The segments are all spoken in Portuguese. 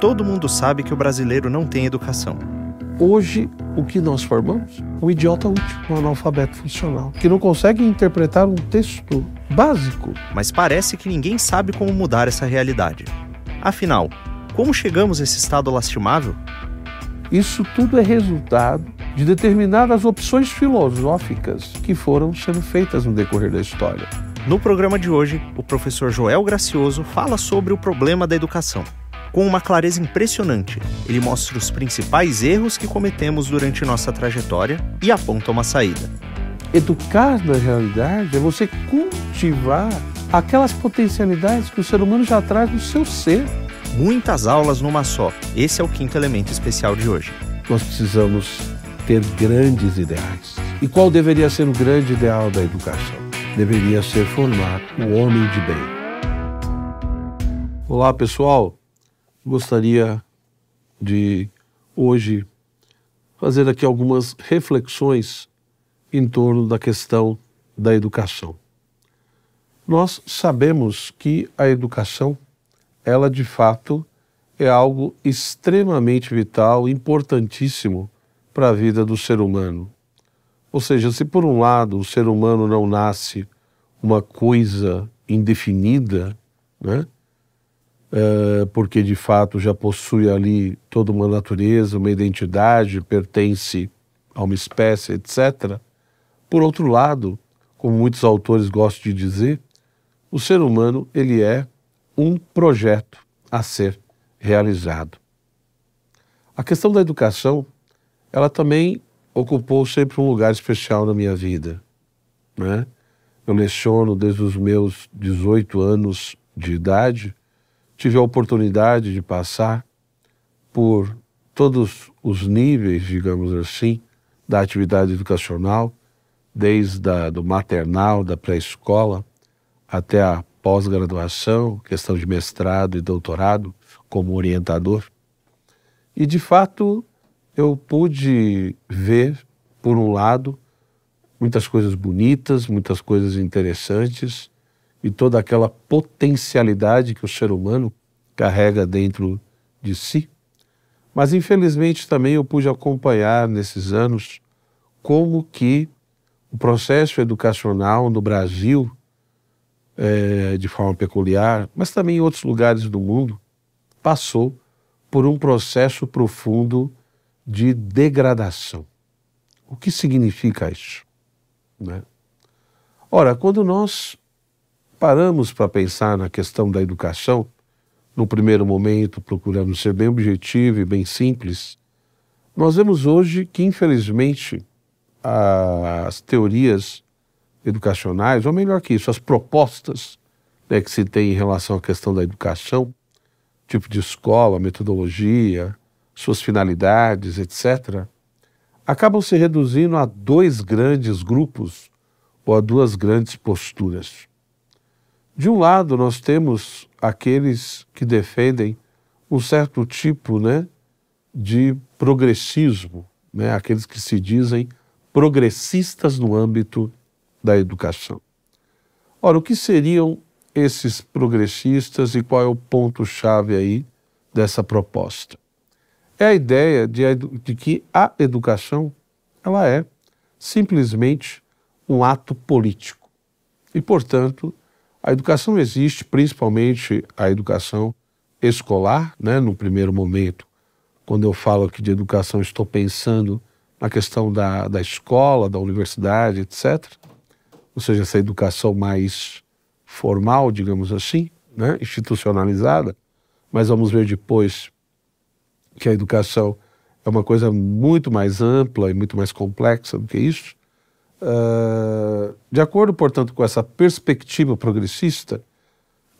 todo mundo sabe que o brasileiro não tem educação. Hoje, o que nós formamos? Um idiota útil, um analfabeto funcional, que não consegue interpretar um texto básico. Mas parece que ninguém sabe como mudar essa realidade. Afinal, como chegamos a esse estado lastimável? Isso tudo é resultado de determinadas opções filosóficas que foram sendo feitas no decorrer da história. No programa de hoje, o professor Joel Gracioso fala sobre o problema da educação. Com uma clareza impressionante, ele mostra os principais erros que cometemos durante nossa trajetória e aponta uma saída. Educar, na realidade, é você cultivar aquelas potencialidades que o ser humano já traz no seu ser. Muitas aulas numa só. Esse é o quinto elemento especial de hoje. Nós precisamos ter grandes ideais. E qual deveria ser o grande ideal da educação? Deveria ser formar o homem de bem. Olá, pessoal gostaria de hoje fazer aqui algumas reflexões em torno da questão da educação. Nós sabemos que a educação, ela de fato é algo extremamente vital, importantíssimo para a vida do ser humano. Ou seja, se por um lado o ser humano não nasce uma coisa indefinida, né? É, porque de fato já possui ali toda uma natureza, uma identidade, pertence a uma espécie, etc. Por outro lado, como muitos autores gostam de dizer, o ser humano ele é um projeto a ser realizado. A questão da educação, ela também ocupou sempre um lugar especial na minha vida. Né? Eu leciono desde os meus 18 anos de idade tive a oportunidade de passar por todos os níveis, digamos assim, da atividade educacional, desde a, do maternal, da pré-escola, até a pós-graduação, questão de mestrado e doutorado como orientador. E, de fato, eu pude ver, por um lado, muitas coisas bonitas, muitas coisas interessantes, e toda aquela potencialidade que o ser humano carrega dentro de si. Mas infelizmente também eu pude acompanhar nesses anos como que o processo educacional no Brasil, é, de forma peculiar, mas também em outros lugares do mundo, passou por um processo profundo de degradação. O que significa isso? Né? Ora, quando nós paramos para pensar na questão da educação, no primeiro momento procurando ser bem objetivo e bem simples, nós vemos hoje que, infelizmente, as teorias educacionais, ou melhor que isso, as propostas né, que se tem em relação à questão da educação, tipo de escola, metodologia, suas finalidades, etc., acabam se reduzindo a dois grandes grupos ou a duas grandes posturas. De um lado, nós temos aqueles que defendem um certo tipo né, de progressismo, né, aqueles que se dizem progressistas no âmbito da educação. Ora, o que seriam esses progressistas e qual é o ponto-chave aí dessa proposta? É a ideia de, de que a educação ela é simplesmente um ato político e, portanto, a educação existe, principalmente a educação escolar, né? no primeiro momento. Quando eu falo aqui de educação, estou pensando na questão da, da escola, da universidade, etc. Ou seja, essa educação mais formal, digamos assim, né? institucionalizada. Mas vamos ver depois que a educação é uma coisa muito mais ampla e muito mais complexa do que isso. Uh, de acordo, portanto, com essa perspectiva progressista,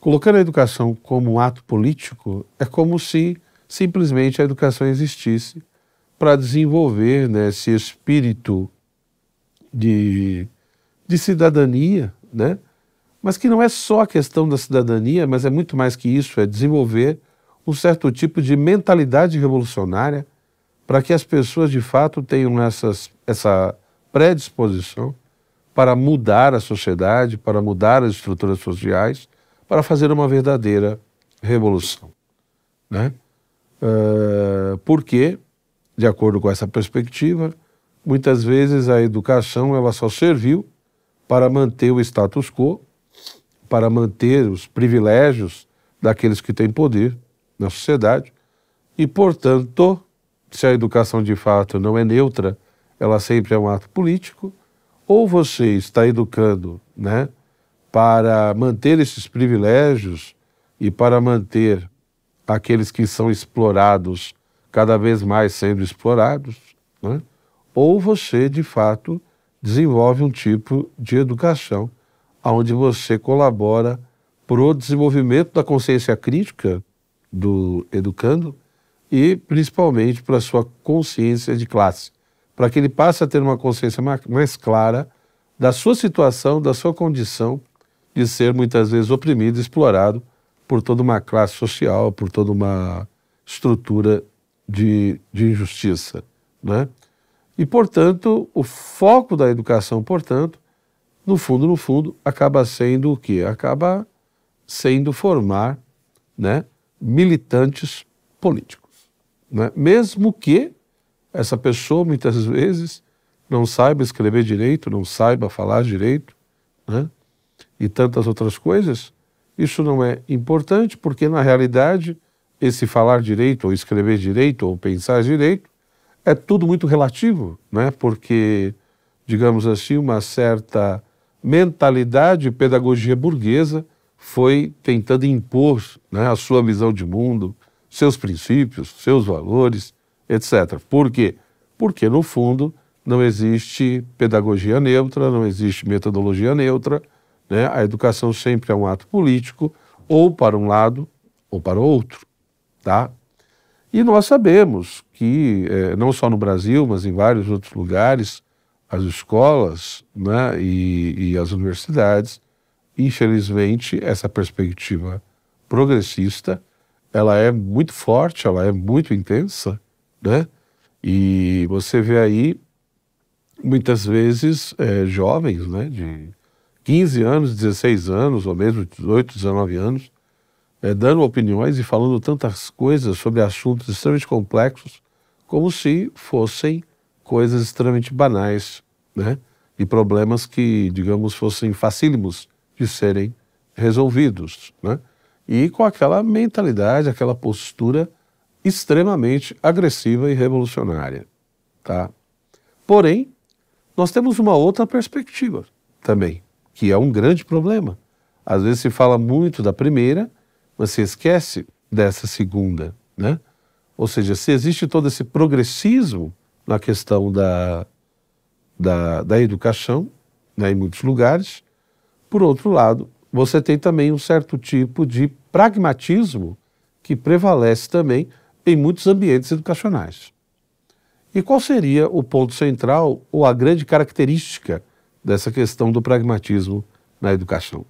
colocando a educação como um ato político é como se simplesmente a educação existisse para desenvolver né, esse espírito de, de cidadania, né? mas que não é só a questão da cidadania, mas é muito mais que isso, é desenvolver um certo tipo de mentalidade revolucionária para que as pessoas de fato tenham essas, essa predisposição para mudar a sociedade, para mudar as estruturas sociais, para fazer uma verdadeira revolução. Né? uh, porque, de acordo com essa perspectiva, muitas vezes a educação ela só serviu para manter o status quo, para manter os privilégios daqueles que têm poder na sociedade e, portanto, se a educação de fato não é neutra, ela sempre é um ato político, ou você está educando, né, para manter esses privilégios e para manter aqueles que são explorados cada vez mais sendo explorados, né? ou você de fato desenvolve um tipo de educação onde você colabora para o desenvolvimento da consciência crítica do educando e principalmente para a sua consciência de classe, para que ele passe a ter uma consciência mais clara da sua situação, da sua condição de ser muitas vezes oprimido, explorado por toda uma classe social, por toda uma estrutura de, de injustiça, né? E portanto, o foco da educação, portanto, no fundo, no fundo, acaba sendo o quê? Acaba sendo formar, né, militantes políticos, né? Mesmo que essa pessoa muitas vezes não saiba escrever direito, não saiba falar direito, né? e tantas outras coisas, isso não é importante, porque na realidade, esse falar direito, ou escrever direito, ou pensar direito, é tudo muito relativo, né? porque, digamos assim, uma certa mentalidade pedagogia burguesa foi tentando impor né, a sua visão de mundo, seus princípios, seus valores, etc. Por quê? Porque, no fundo, não existe pedagogia neutra, não existe metodologia neutra, né? A educação sempre é um ato político, ou para um lado ou para o outro. Tá? E nós sabemos que, é, não só no Brasil, mas em vários outros lugares, as escolas né, e, e as universidades, infelizmente, essa perspectiva progressista, ela é muito forte, ela é muito intensa, né? E você vê aí, muitas vezes, é, jovens, né, de 15 anos, 16 anos, ou mesmo 18, 19 anos, é, dando opiniões e falando tantas coisas sobre assuntos extremamente complexos, como se fossem coisas extremamente banais, né? E problemas que, digamos, fossem facílimos de serem resolvidos, né? E com aquela mentalidade, aquela postura extremamente agressiva e revolucionária, tá? Porém, nós temos uma outra perspectiva também que é um grande problema. Às vezes se fala muito da primeira, mas se esquece dessa segunda, né? Ou seja, se existe todo esse progressismo na questão da, da, da educação, né, em muitos lugares, por outro lado, você tem também um certo tipo de pragmatismo que prevalece também em muitos ambientes educacionais. E qual seria o ponto central ou a grande característica dessa questão do pragmatismo na educação.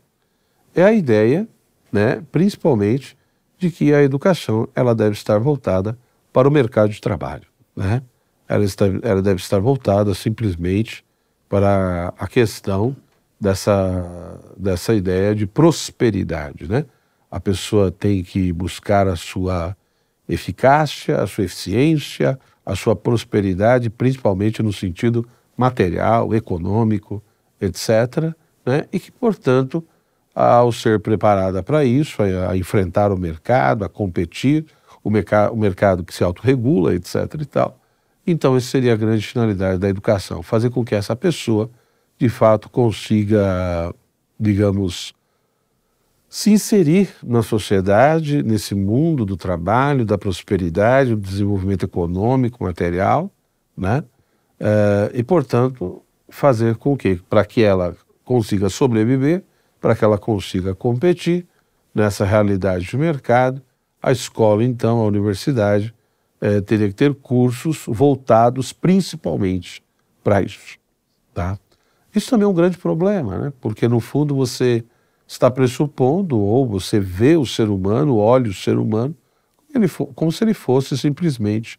É a ideia, né, principalmente, de que a educação ela deve estar voltada para o mercado de trabalho. Né? Ela, está, ela deve estar voltada simplesmente para a questão dessa, dessa ideia de prosperidade. Né? A pessoa tem que buscar a sua eficácia, a sua eficiência, a sua prosperidade, principalmente no sentido material, econômico, etc., né? e que, portanto, ao ser preparada para isso, a, enfrentar o mercado, a competir, o, mercado, o mercado que se autorregula, etc. e tal. Então, essa seria a grande finalidade da educação, fazer com que essa pessoa, de fato, consiga, digamos, se inserir na sociedade, nesse mundo do trabalho, da prosperidade, do desenvolvimento econômico, material, né? Uh, e, portanto, fazer com que, para que ela consiga sobreviver, para que ela consiga competir nessa realidade de mercado, a escola, então, a universidade, é, teria que ter cursos voltados principalmente para isso. Tá? Isso também é um grande problema, né? porque no fundo você está pressupondo, ou você vê o ser humano, olha o ser humano, ele como se ele fosse simplesmente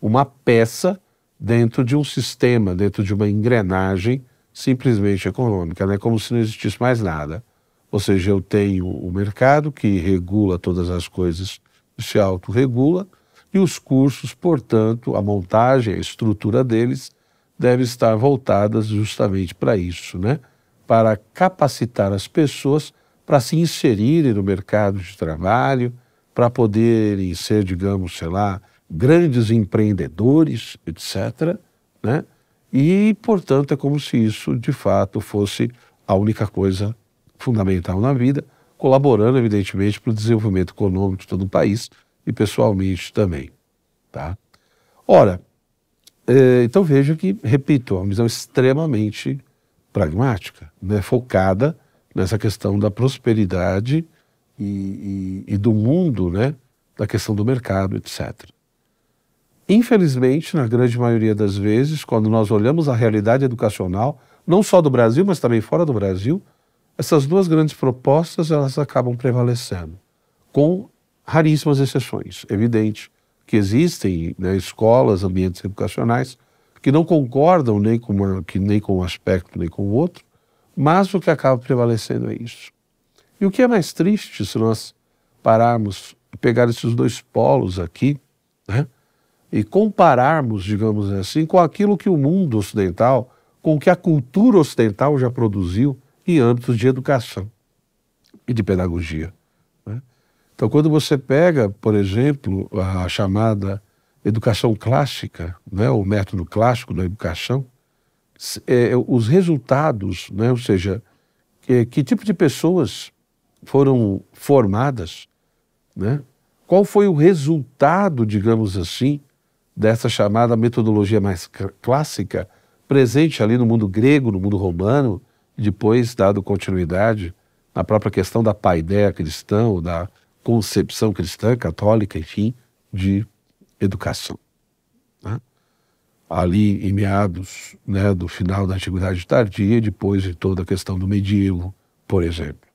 uma peça dentro de um sistema, dentro de uma engrenagem simplesmente econômica, né? como se não existisse mais nada. Ou seja, eu tenho o mercado que regula todas as coisas, se autorregula, E os cursos, portanto, a montagem, a estrutura deles deve estar voltadas justamente para isso, né? Para capacitar as pessoas para se inserirem no mercado de trabalho, para poderem ser, digamos, sei lá, grandes empreendedores, etc. Né? E, portanto, é como se isso de fato fosse a única coisa fundamental na vida, colaborando, evidentemente, para o desenvolvimento econômico de todo o país e pessoalmente também. Tá? Ora, é, então veja que, repito, é uma visão extremamente pragmática, né? focada nessa questão da prosperidade e, e, e do mundo, né? da questão do mercado, etc. Infelizmente, na grande maioria das vezes, quando nós olhamos a realidade educacional, não só do Brasil, mas também fora do Brasil, essas duas grandes propostas elas acabam prevalecendo, com raríssimas exceções. Evidente que existem né, escolas, ambientes educacionais que não concordam nem com, uma, que, nem com um aspecto nem com o outro, mas o que acaba prevalecendo é isso. E o que é mais triste, se nós pararmos e pegar esses dois polos aqui, né, e compararmos, digamos assim, com aquilo que o mundo ocidental, com o que a cultura ocidental já produziu em âmbitos de educação e de pedagogia. Né? Então, quando você pega, por exemplo, a chamada educação clássica, né, o método clássico da educação, é, os resultados, né, ou seja, que, que, tipo de pessoas foram formadas, né? qual foi o resultado, digamos assim, dessa chamada metodologia mais clássica, presente ali no mundo grego, no mundo romano, e depois dado continuidade na própria questão da paideia cristã, ou da concepção cristã, católica, enfim, de educação. Né? ali em meados né, do final da Antiguidade Tardia depois de toda a questão do medievo, por exemplo,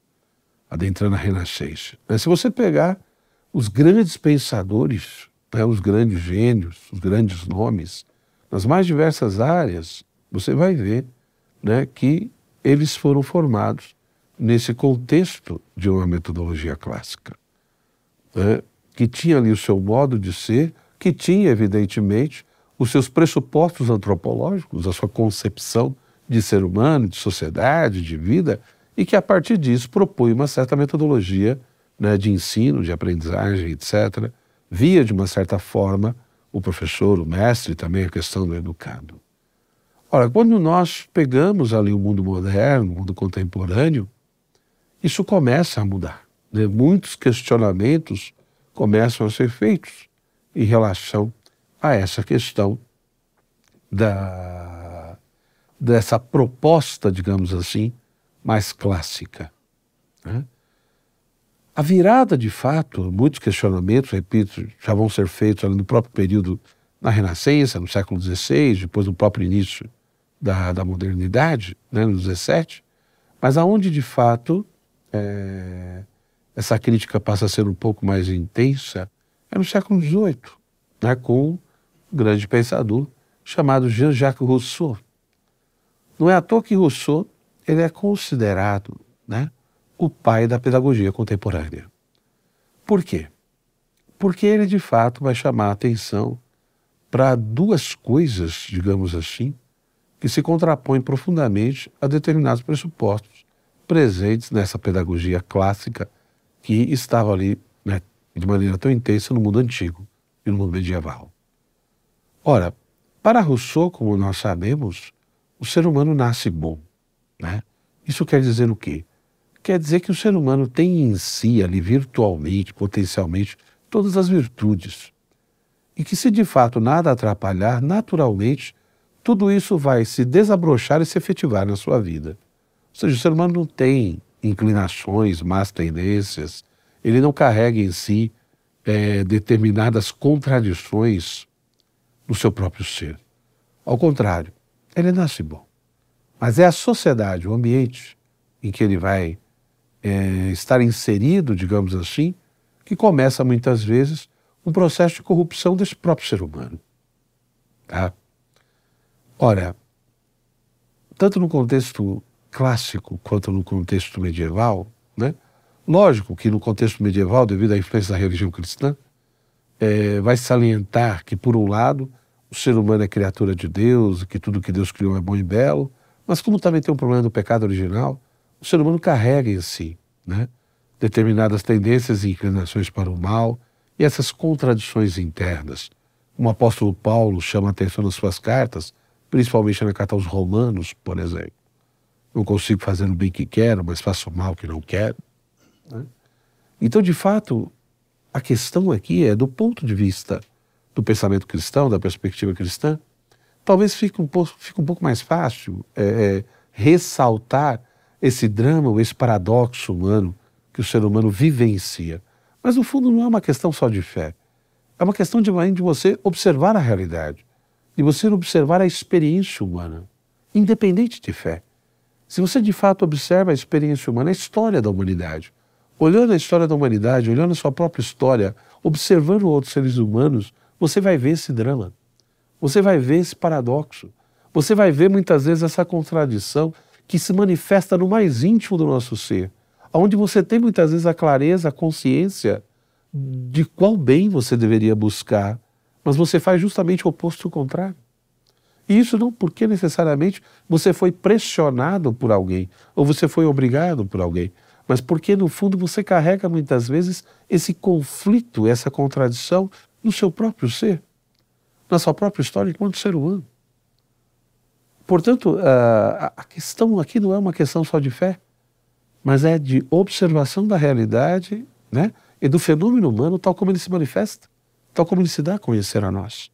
adentrando a Renascença. Mas se você pegar os grandes pensadores, né, os grandes gênios, os grandes nomes, nas mais diversas áreas, você vai ver né, que eles foram formados nesse contexto de uma metodologia clássica, né, que tinha ali o seu modo de ser, que tinha, evidentemente, os seus pressupostos antropológicos, a sua concepção de ser humano, de sociedade, de vida, e que a partir disso propõe uma certa metodologia né, de ensino, de aprendizagem, etc., via de uma certa forma o professor, o mestre, também a questão do educado. Ora, quando nós pegamos ali o mundo moderno, o mundo contemporâneo, isso começa a mudar. Né? Muitos questionamentos começam a ser feitos em relação a essa questão da, dessa proposta, digamos assim, mais clássica. Né? A virada, de fato, muitos questionamentos, repito, já vão ser feitos no próprio período na Renascença, no século XVI, depois no próprio início da, da modernidade, né, no XVII, mas aonde, de fato, é, essa crítica passa a ser um pouco mais intensa é no século XVIII, né, com grande pensador chamado Jean-Jacques Rousseau. Não é à toa que Rousseau ele é considerado né, o pai da pedagogia contemporânea. Por quê? Porque ele de fato vai chamar a atenção para duas coisas, digamos assim, que se contrapõem profundamente a determinados pressupostos presentes nessa pedagogia clássica que estava ali né, de maneira tão intensa no mundo antigo e no mundo medieval. Ora, para Rousseau, como nós sabemos, o ser humano nasce bom. Né? Isso quer dizer o quê? Quer dizer que o ser humano tem em si, ali virtualmente, potencialmente, todas as virtudes. E que, se de fato nada atrapalhar, naturalmente, tudo isso vai se desabrochar e se efetivar na sua vida. Ou seja, o ser humano não tem inclinações, más tendências, ele não carrega em si é, determinadas contradições no seu próprio ser. Ao contrário, ele nasce bom. Mas é a sociedade, o ambiente em que ele vai é, estar inserido, digamos assim, que começa muitas vezes um processo de corrupção desse próprio ser humano. Tá? Ora, tanto no contexto clássico quanto no contexto medieval, né? Lógico que no contexto medieval, devido à influência da religião cristã, é, vai salientar que, por um lado, o ser humano é criatura de Deus, que tudo que Deus criou é bom e belo, mas como também tem um problema do pecado original, o ser humano carrega em si né, determinadas tendências e inclinações para o mal e essas contradições internas. O apóstolo Paulo chama a atenção nas suas cartas, principalmente na carta aos Romanos, por exemplo. Não consigo fazer o bem que quero, mas faço o mal que não quero. Né? Então, de fato, a questão aqui é do ponto de vista do pensamento cristão, da perspectiva cristã, talvez fique um pouco, fique um pouco mais fácil é, é, ressaltar esse drama, ou esse paradoxo humano que o ser humano vivencia. Mas no fundo não é uma questão só de fé. É uma questão de, de você observar a realidade, de você observar a experiência humana, independente de fé. Se você de fato observa a experiência humana, a história da humanidade, olhando a história da humanidade, olhando a sua própria história, observando outros seres humanos, você vai ver esse drama. Você vai ver esse paradoxo. Você vai ver muitas vezes essa contradição que se manifesta no mais íntimo do nosso ser, onde você tem muitas vezes a clareza, a consciência de qual bem você deveria buscar, mas você faz justamente o oposto o contrário. E isso não porque necessariamente você foi pressionado por alguém ou você foi obrigado por alguém, mas porque no fundo você carrega muitas vezes esse conflito, essa contradição no seu próprio ser, na sua própria história enquanto ser humano. Portanto, a questão aqui não é uma questão só de fé, mas é de observação da realidade né, e do fenômeno humano tal como ele se manifesta, tal como ele se dá a conhecer a nós.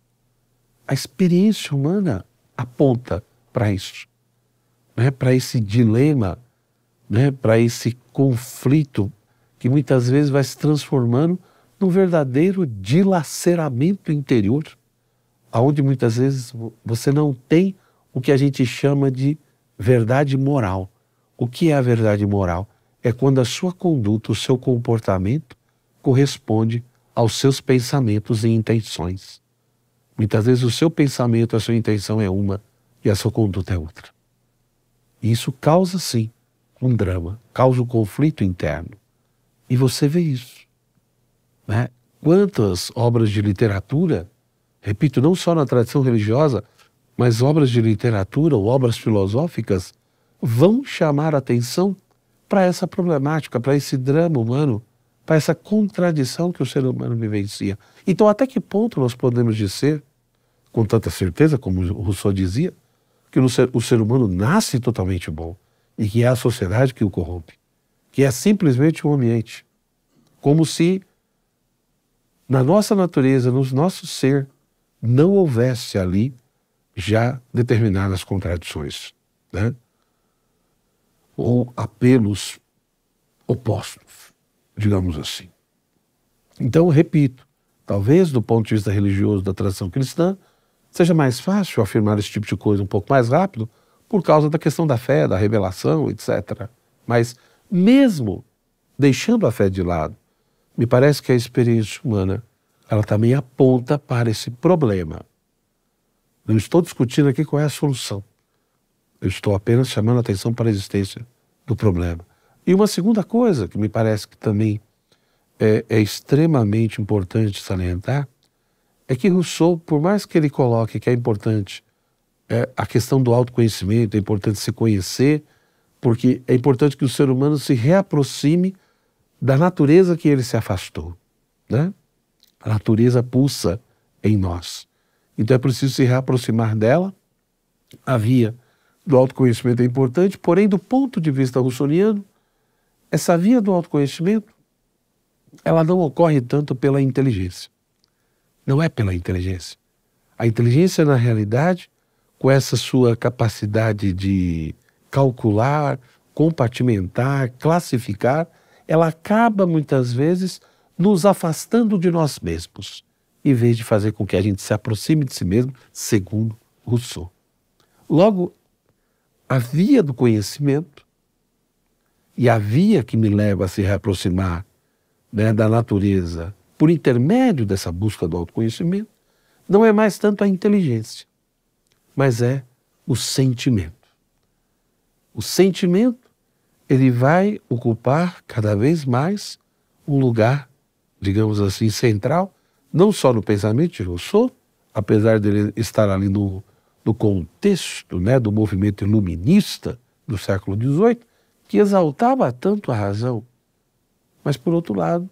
A experiência humana aponta para isso, né, para esse dilema, né, para esse conflito que muitas vezes vai se transformando num verdadeiro dilaceramento interior, aonde muitas vezes você não tem o que a gente chama de verdade moral. O que é a verdade moral? É quando a sua conduta, o seu comportamento corresponde aos seus pensamentos e intenções. Muitas vezes o seu pensamento, a sua intenção é uma e a sua conduta é outra. E isso causa, sim, um drama, causa um conflito interno. E você vê isso. Né? Quantas obras de literatura, repito, não só na tradição religiosa, mas obras de literatura ou obras filosóficas, vão chamar atenção para essa problemática, para esse drama humano, para essa contradição que o ser humano vivencia. Então, até que ponto nós podemos dizer, com tanta certeza, como Rousseau dizia, que o ser, o ser humano nasce totalmente bom e que é a sociedade que o corrompe, que é simplesmente o ambiente, como se na nossa natureza, no nosso ser, não houvesse ali já determinadas contradições, né? ou apelos opostos, digamos assim. Então, repito, talvez do ponto de vista religioso da tradição cristã, seja mais fácil afirmar esse tipo de coisa um pouco mais rápido por causa da questão da fé, da revelação, etc. Mas, mesmo deixando a fé de lado, me parece que a experiência humana ela também aponta para esse problema. Não estou discutindo aqui qual é a solução. Eu estou apenas chamando a atenção para a existência do problema. E uma segunda coisa que me parece que também é, é extremamente importante salientar é que Rousseau, por mais que ele coloque que é importante é, a questão do autoconhecimento, é importante se conhecer, porque é importante que o ser humano se reaproxime da natureza que ele se afastou, né? A natureza pulsa em nós. Então é preciso se reaproximar dela. A via do autoconhecimento é importante, porém, do ponto de vista russoniano, essa via do autoconhecimento ela não ocorre tanto pela inteligência. Não é pela inteligência. A inteligência, na realidade, com essa sua capacidade de calcular, compartimentar, classificar, ela acaba muitas vezes nos afastando de nós mesmos, em vez de fazer com que a gente se aproxime de si mesmo, segundo Rousseau. Logo, a via do conhecimento e a via que me leva a se reaproximar né, da natureza por intermédio dessa busca do autoconhecimento não é mais tanto a inteligência, mas é o sentimento. O sentimento ele vai ocupar cada vez mais um lugar, digamos assim, central não só no pensamento de Rousseau, apesar dele estar ali no, no contexto né, do movimento iluminista do século XVIII, que exaltava tanto a razão. Mas, por outro lado,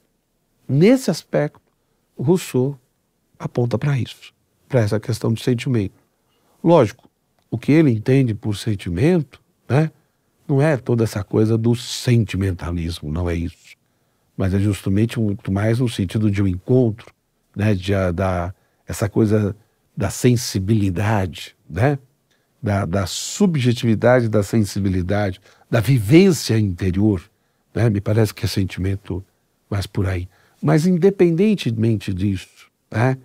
nesse aspecto, Rousseau aponta para isso, para essa questão do sentimento. Lógico, o que ele entende por sentimento, né, não é toda essa coisa do sentimentalismo, não é isso. Mas é justamente muito mais no sentido de um encontro, né, de, da, essa coisa da sensibilidade, né, da, da subjetividade da sensibilidade, da vivência interior. Né, me parece que é sentimento mais por aí. Mas independentemente disso, né,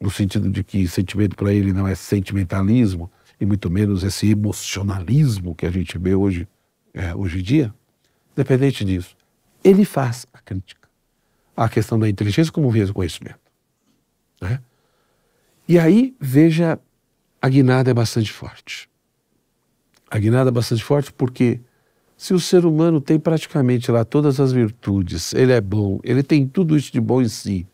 no sentido de que sentimento para ele não é sentimentalismo, e muito menos esse emocionalismo que a gente vê hoje, é, hoje em dia, independente disso, ele faz a crítica à questão da inteligência como via do conhecimento. Né? E aí, veja, a guinada é bastante forte. A guinada é bastante forte porque se o ser humano tem praticamente lá todas as virtudes, ele é bom, ele tem tudo isso de bom em si,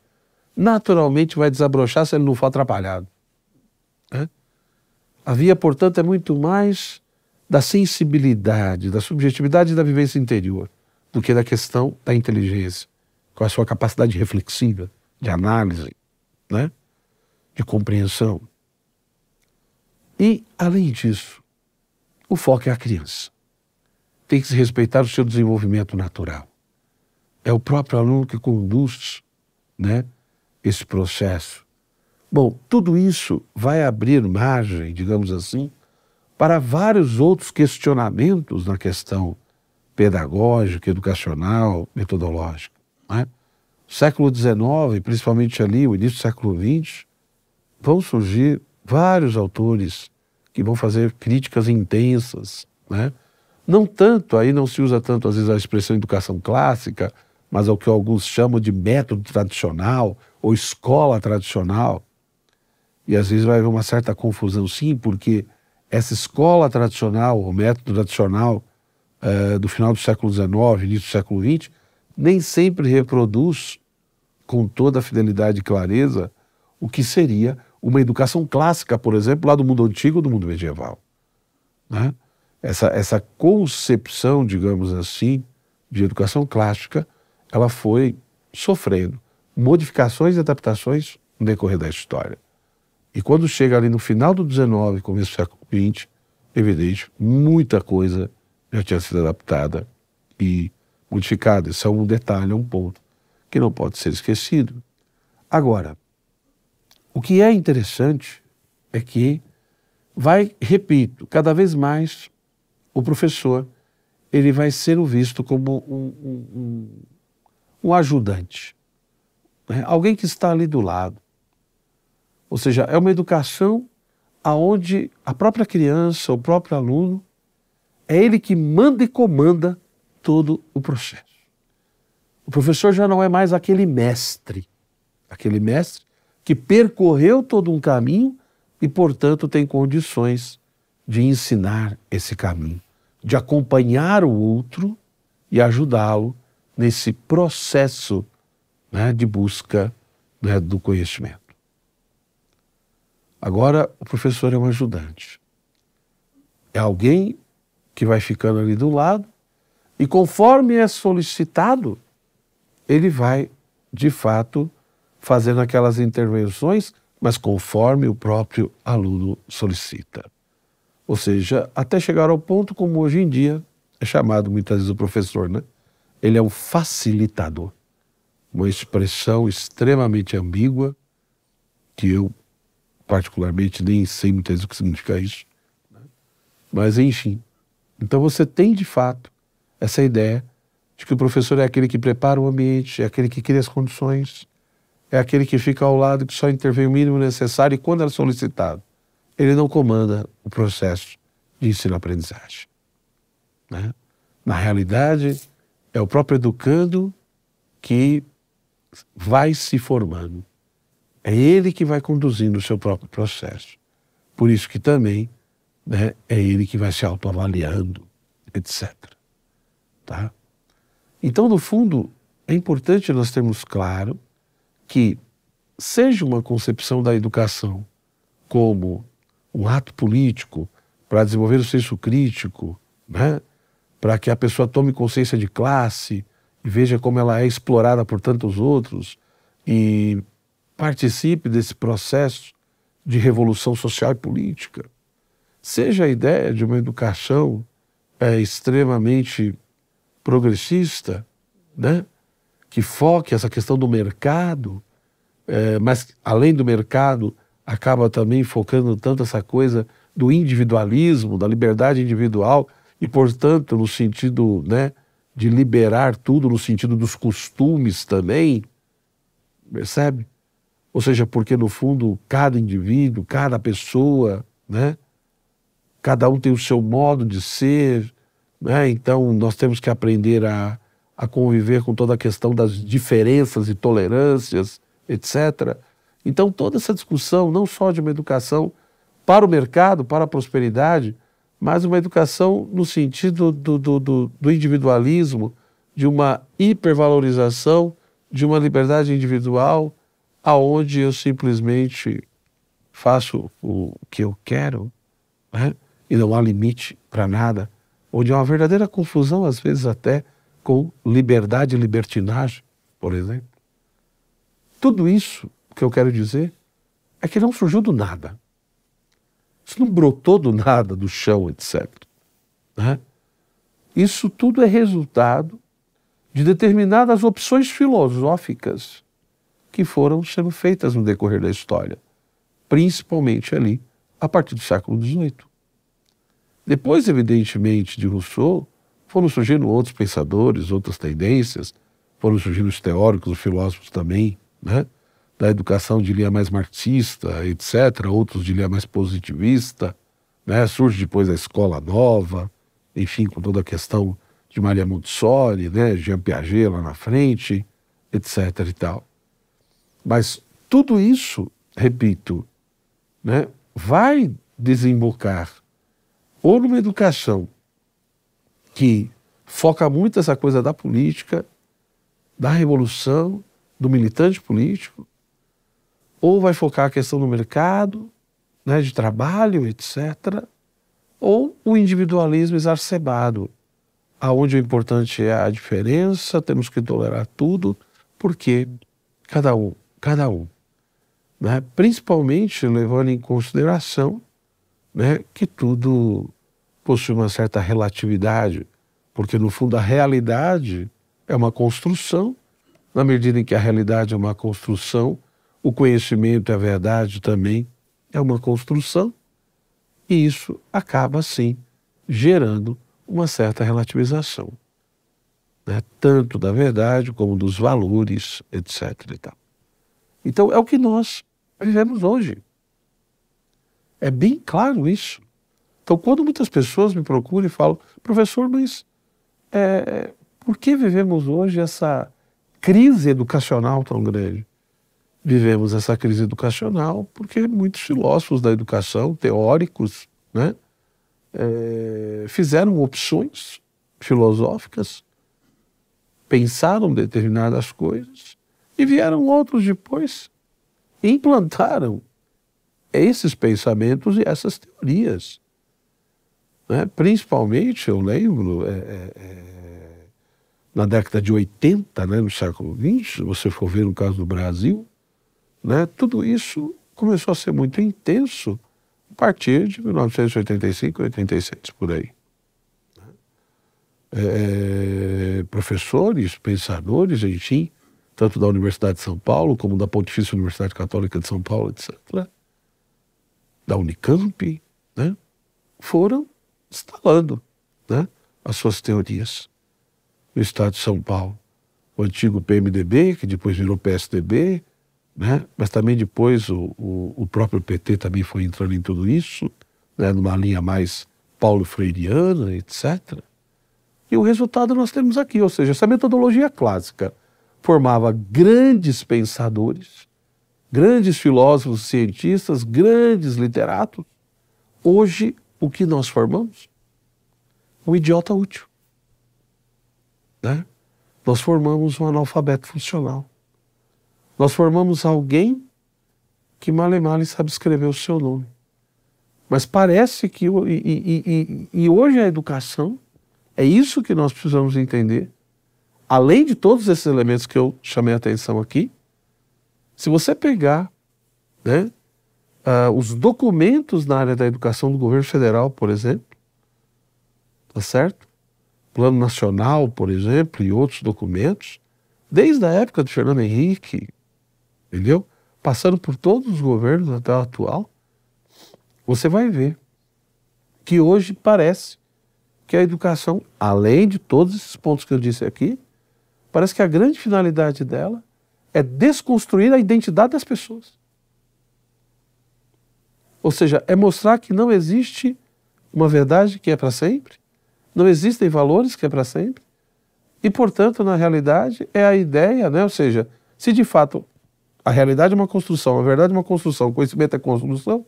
naturalmente vai desabrochar se ele não for atrapalhado. A via, portanto, é muito mais da sensibilidade, da subjetividade e da vivência interior, do que da questão da inteligência, com a sua capacidade reflexiva, de análise, né? de compreensão. E, além disso, o foco é a criança. Tem que se respeitar o seu desenvolvimento natural. É o próprio aluno que conduz né, esse processo Bom, tudo isso vai abrir margem, digamos assim, para vários outros questionamentos na questão pedagógica, educacional, metodológica. Né? Século XIX, principalmente ali, o início do século XX, vão surgir vários autores que vão fazer críticas intensas, né? Não tanto, aí não se usa tanto às vezes a expressão educação clássica, mas ao que alguns chamam de método tradicional ou escola tradicional, e às vezes vai haver uma certa confusão, sim, porque essa escola tradicional, o método tradicional uh, do final do século XIX, início do século XX, nem sempre reproduz com toda a fidelidade e clareza o que seria uma educação clássica, por exemplo, lá do mundo antigo ou do mundo medieval. Né? Essa, essa concepção, digamos assim, de educação clássica, ela foi sofrendo modificações e adaptações no decorrer da história. E quando chega ali no final do 19, começo do século 20, evidente, muita coisa já tinha sido adaptada e modificada. Isso é um detalhe, é um ponto que não pode ser esquecido. Agora, o que é interessante é que vai, repito, cada vez mais o professor ele vai ser visto como um, um, um ajudante, né? alguém que está ali do lado, ou seja, é uma educação aonde a própria criança, o próprio aluno, é ele que manda e comanda todo o processo. O professor já não é mais aquele mestre, aquele mestre que percorreu todo um caminho e, portanto, tem condições de ensinar esse caminho, de acompanhar o outro e ajudá-lo nesse processo né, de busca né, do conhecimento. Agora, o professor é um ajudante. É alguém que vai ficando ali do lado e, conforme é solicitado, ele vai, de fato, fazendo aquelas intervenções, mas conforme o próprio aluno solicita. Ou seja, até chegar ao ponto como hoje em dia é chamado muitas vezes o professor, né? Ele é um facilitador. Uma expressão extremamente ambígua que eu particularmente nem sei muitas vezes o que significa isso. Né? Mas, enfim. Então você tem, de fato, essa ideia de que o professor é aquele que prepara o ambiente, é aquele que cria as condições, é aquele que fica ao lado, que só intervém o mínimo necessário e quando é solicitado. Ele não comanda o processo de ensino-aprendizagem. Né? Na realidade, é o próprio educando que vai se formando. É ele que vai conduzindo o seu próprio processo. Por isso que também né, é ele que vai se autoavaliando, etc. Tá? Então, no fundo, é importante nós termos claro que seja uma concepção da educação como um ato político para desenvolver o senso crítico, né? Para que a pessoa tome consciência de classe e veja como ela é explorada por tantos outros e participe desse processo de revolução social e política. Seja a ideia de uma educação é, extremamente progressista, né? que foque essa questão do mercado, é, mas além do mercado, acaba também focando tanto essa coisa do individualismo, da liberdade individual, e, portanto, no sentido né, de liberar tudo, no sentido dos costumes também, percebe? Ou seja, porque no fundo cada indivíduo, cada pessoa, né, cada um tem o seu modo de ser, né? então nós temos que aprender a, a conviver com toda a questão das diferenças e tolerâncias, etc. Então, toda essa discussão, não só de uma educação para o mercado, para a prosperidade, mas uma educação no sentido do, do, do, do individualismo, de uma hipervalorização, de uma liberdade individual, aonde eu simplesmente faço o que eu quero né? e não há limite para nada, onde há uma verdadeira confusão, às vezes até com liberdade e libertinagem, por exemplo. Tudo isso que eu quero dizer é que não surgiu do nada. Isso não brotou do nada, do chão, etc. Né? Isso tudo é resultado de determinadas opções filosóficas que foram sendo feitas no decorrer da história, principalmente ali a partir do século XVIII. Depois, evidentemente, de Rousseau, foram surgindo outros pensadores, outras tendências, foram surgindo os teóricos, os filósofos também, né? Da educação de linha mais marxista, etc., outros de linha mais positivista, né? surge depois a escola nova, enfim, com toda a questão de Maria Montessori, né? Jean Piaget lá na frente, etc. e tal. Mas tudo isso, repito, né? vai desembocar ou numa educação que foca muito essa coisa da política, da revolução, do militante político, ou vai focar a questão do mercado, né, de trabalho, etc., ou o individualismo exacerbado, aonde o importante é a diferença, temos que tolerar tudo, porque cada um, cada um, né, principalmente levando em consideração né, que tudo possui uma certa relatividade, porque no fundo a realidade é uma construção, na medida em que a realidade é uma construção, o conhecimento e a verdade também é uma construção, e isso acaba, sim, gerando uma certa relativização, né? tanto da verdade como dos valores, etc. Então, é o que nós vivemos hoje. É bem claro isso. Então, quando muitas pessoas me procuram e falam, professor, mas é, por que vivemos hoje essa crise educacional tão grande? Vivemos essa crise educacional porque muitos filósofos da educação, teóricos, né, é, fizeram opções filosóficas, pensaram determinadas coisas e vieram outros depois e implantaram esses pensamentos e essas teorias. Né? Principalmente, eu lembro, é, é, na década de 80, né, no século XX, se você for ver no caso do Brasil, né? Tudo isso começou a ser muito intenso a partir de 1985, 86, por aí. É, professores, pensadores, enfim, tanto da Universidade de São Paulo como da Pontifícia Universidade Católica de São Paulo, etc., da Unicamp, né? foram instalando né? as suas teorias no estado de São Paulo. O antigo PMDB, que depois virou PSDB, né? mas também depois o, o, o, próprio PT também foi entrando em tudo isso, né? numa linha mais paulo freiriana, etc. E o resultado nós temos aqui, ou seja, essa metodologia clássica formava grandes pensadores, grandes filósofos, cientistas, grandes literatos. Hoje, o que nós formamos? Um idiota útil. Né? Nós formamos um analfabeto funcional nós formamos alguém que male male sabe escrever o seu nome. Mas parece que. E, e, e, e hoje a educação, é isso que nós precisamos entender. Além de todos esses elementos que eu chamei a atenção aqui, se você pegar né, uh, os documentos na área da educação do governo federal, por exemplo, tá certo? Plano Nacional, por exemplo, e outros documentos, desde a época do Fernando Henrique, entendeu? Passando por todos os governos até o atual, você vai ver que hoje parece que a educação, além de todos esses pontos que eu disse aqui, parece que a grande finalidade dela é desconstruir a identidade das pessoas. Ou seja, é mostrar que não existe uma verdade que é para sempre, não existem valores que é para sempre, e, portanto, na realidade, é a ideia, né? ou seja, se de fato a realidade é uma construção, a verdade é uma construção, o conhecimento é construção,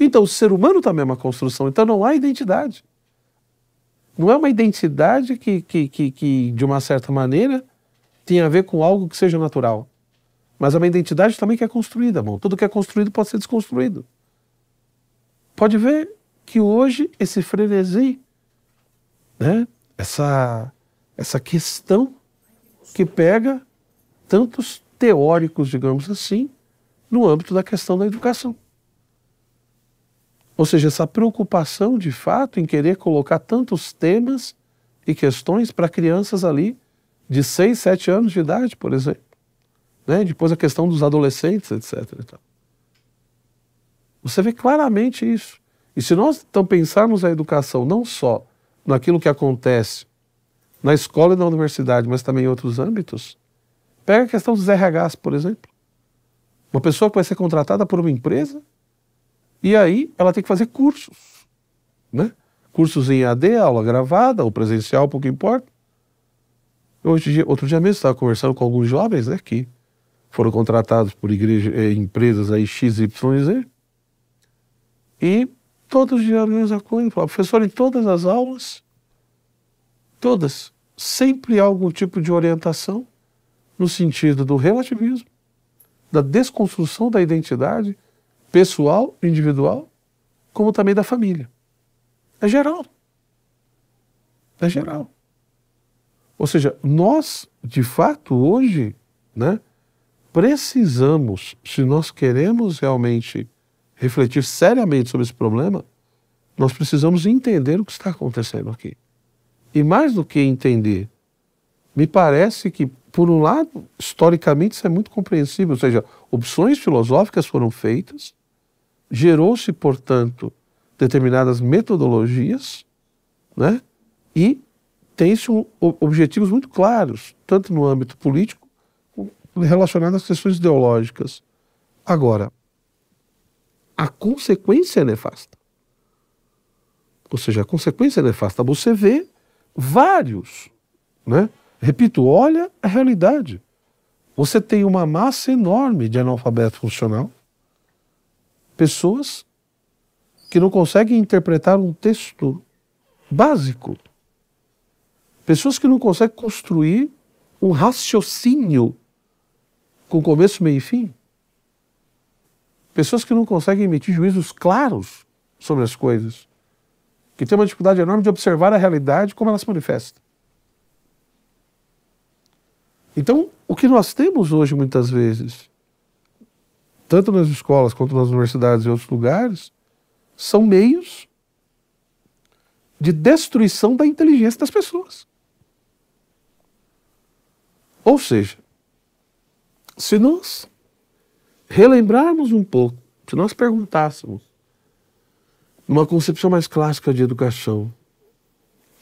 então o ser humano também é uma construção, então não há identidade. Não é uma identidade que, que, que, que de uma certa maneira, tem a ver com algo que seja natural. Mas é uma identidade também que é construída, bom. Tudo que é construído pode ser desconstruído. Pode ver que hoje esse frenesi, né, essa, essa questão que pega tantos teóricos, digamos assim, no âmbito da questão da educação. Ou seja, essa preocupação de fato em querer colocar tantos temas e questões para crianças ali de 6, 7 anos de idade, por exemplo. Né? Depois a questão dos adolescentes, etc. Você vê claramente isso. E se nós então pensarmos a educação não só naquilo que acontece na escola e na universidade, mas também em outros âmbitos, pega a questão dos RHs, por exemplo. Uma pessoa que vai ser contratada por uma empresa e aí ela tem que fazer cursos, né? Cursos em AD, aula gravada ou presencial, pouco importa. Hoje, outro dia mesmo estava conversando com alguns jovens, né, que foram contratados por igreja, eh, empresas aí XYZ e todos diziam a mesma coisa. Professor, em todas as aulas, todas, sempre há algum tipo de orientação no sentido do relativismo, da desconstrução da identidade pessoal, individual, como também da família. É geral. É geral. Ou seja, nós, de fato, hoje, né, precisamos, se nós queremos realmente refletir seriamente sobre esse problema, nós precisamos entender o que está acontecendo aqui. E mais do que entender, me parece que, por um lado, historicamente isso é muito compreensível, ou seja, opções filosóficas foram feitas, gerou-se, portanto, determinadas metodologias, né? E tem-se um, objetivos muito claros, tanto no âmbito político, relacionados às questões ideológicas. Agora, a consequência é nefasta. Ou seja, a consequência é nefasta. Você vê vários, né? Repito, olha a realidade. Você tem uma massa enorme de analfabeto funcional, pessoas que não conseguem interpretar um texto básico, pessoas que não conseguem construir um raciocínio com começo, meio e fim. Pessoas que não conseguem emitir juízos claros sobre as coisas, que têm uma dificuldade enorme de observar a realidade como ela se manifesta. Então, o que nós temos hoje, muitas vezes, tanto nas escolas quanto nas universidades e outros lugares, são meios de destruição da inteligência das pessoas. Ou seja, se nós relembrarmos um pouco, se nós perguntássemos, numa concepção mais clássica de educação,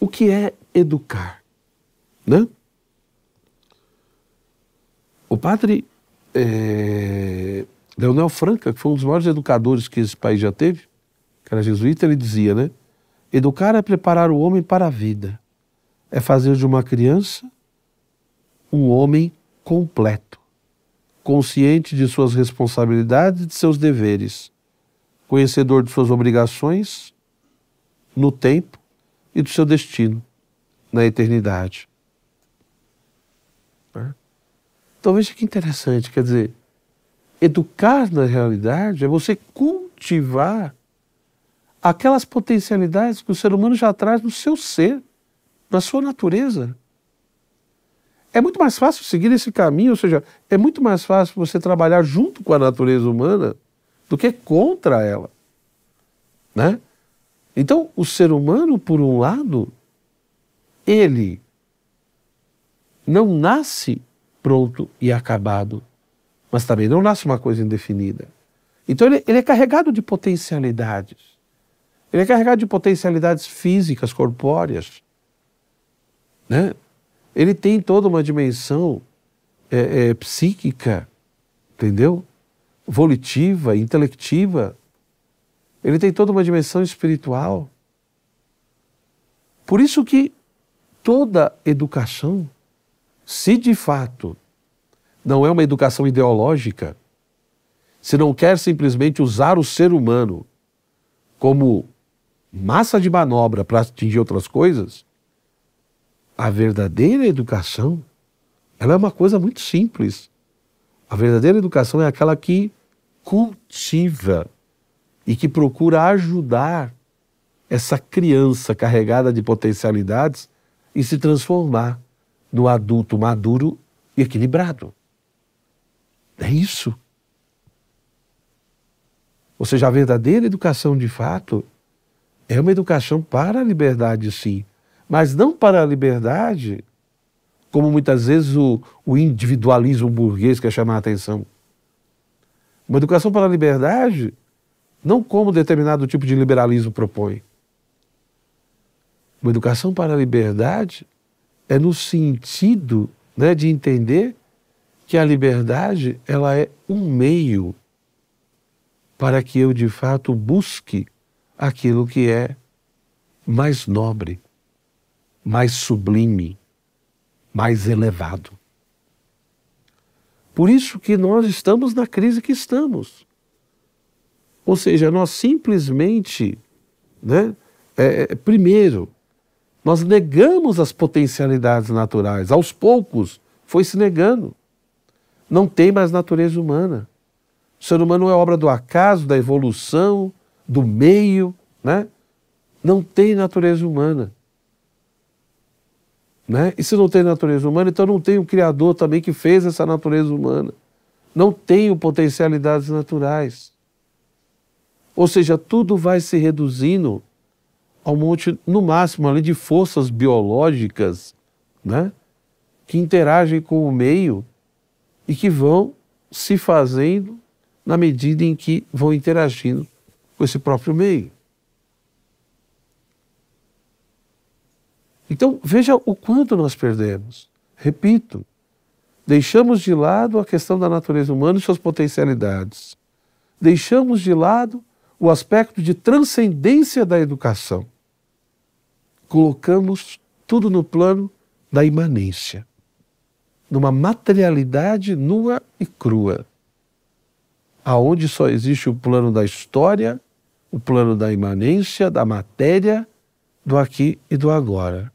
o que é educar? Né? O padre é, Leonel Franca, que foi um dos maiores educadores que esse país já teve, que era jesuíta, ele dizia, né? Educar é preparar o homem para a vida, é fazer de uma criança um homem completo consciente de suas responsabilidades e de seus deveres, conhecedor de suas obrigações no tempo e do seu destino na eternidade. Então veja que interessante, quer dizer, educar na realidade é você cultivar aquelas potencialidades que o ser humano já traz no seu ser, na sua natureza. É muito mais fácil seguir esse caminho, ou seja, é muito mais fácil você trabalhar junto com a natureza humana do que contra ela. Né? Então, o ser humano, por um lado, ele não nasce pronto e acabado, mas também não nasce uma coisa indefinida. Então, ele, ele é carregado de potencialidades. Ele é carregado de potencialidades físicas, corpóreas. Né? Ele tem toda uma dimensão é, é, psíquica, entendeu? Volitiva, intelectiva. Ele tem toda uma dimensão espiritual. Por isso que toda educação, se de fato não é uma educação ideológica, se não quer simplesmente usar o ser humano como massa de manobra para atingir outras coisas, a verdadeira educação ela é uma coisa muito simples. A verdadeira educação é aquela que cultiva e que procura ajudar essa criança carregada de potencialidades e se transformar no adulto maduro e equilibrado. É isso. Ou seja, a verdadeira educação de fato é uma educação para a liberdade, sim, mas não para a liberdade como muitas vezes o, o individualismo burguês quer chamar a atenção. Uma educação para a liberdade, não como determinado tipo de liberalismo propõe. Uma educação para a liberdade é no sentido né, de entender que a liberdade ela é um meio para que eu de fato busque aquilo que é mais nobre, mais sublime, mais elevado. Por isso que nós estamos na crise que estamos. Ou seja, nós simplesmente, né, é, é primeiro, nós negamos as potencialidades naturais. Aos poucos, foi se negando. Não tem mais natureza humana. O ser humano é obra do acaso, da evolução, do meio, né? Não tem natureza humana. Né? E se não tem natureza humana, então não tem um Criador também que fez essa natureza humana. Não tem potencialidades naturais. Ou seja, tudo vai se reduzindo ao monte, no máximo, ali de forças biológicas, né? que interagem com o meio e que vão se fazendo na medida em que vão interagindo com esse próprio meio. Então, veja o quanto nós perdemos. Repito, deixamos de lado a questão da natureza humana e suas potencialidades. Deixamos de lado o aspecto de transcendência da educação. Colocamos tudo no plano da imanência, numa materialidade nua e crua, aonde só existe o plano da história, o plano da imanência, da matéria, do aqui e do agora.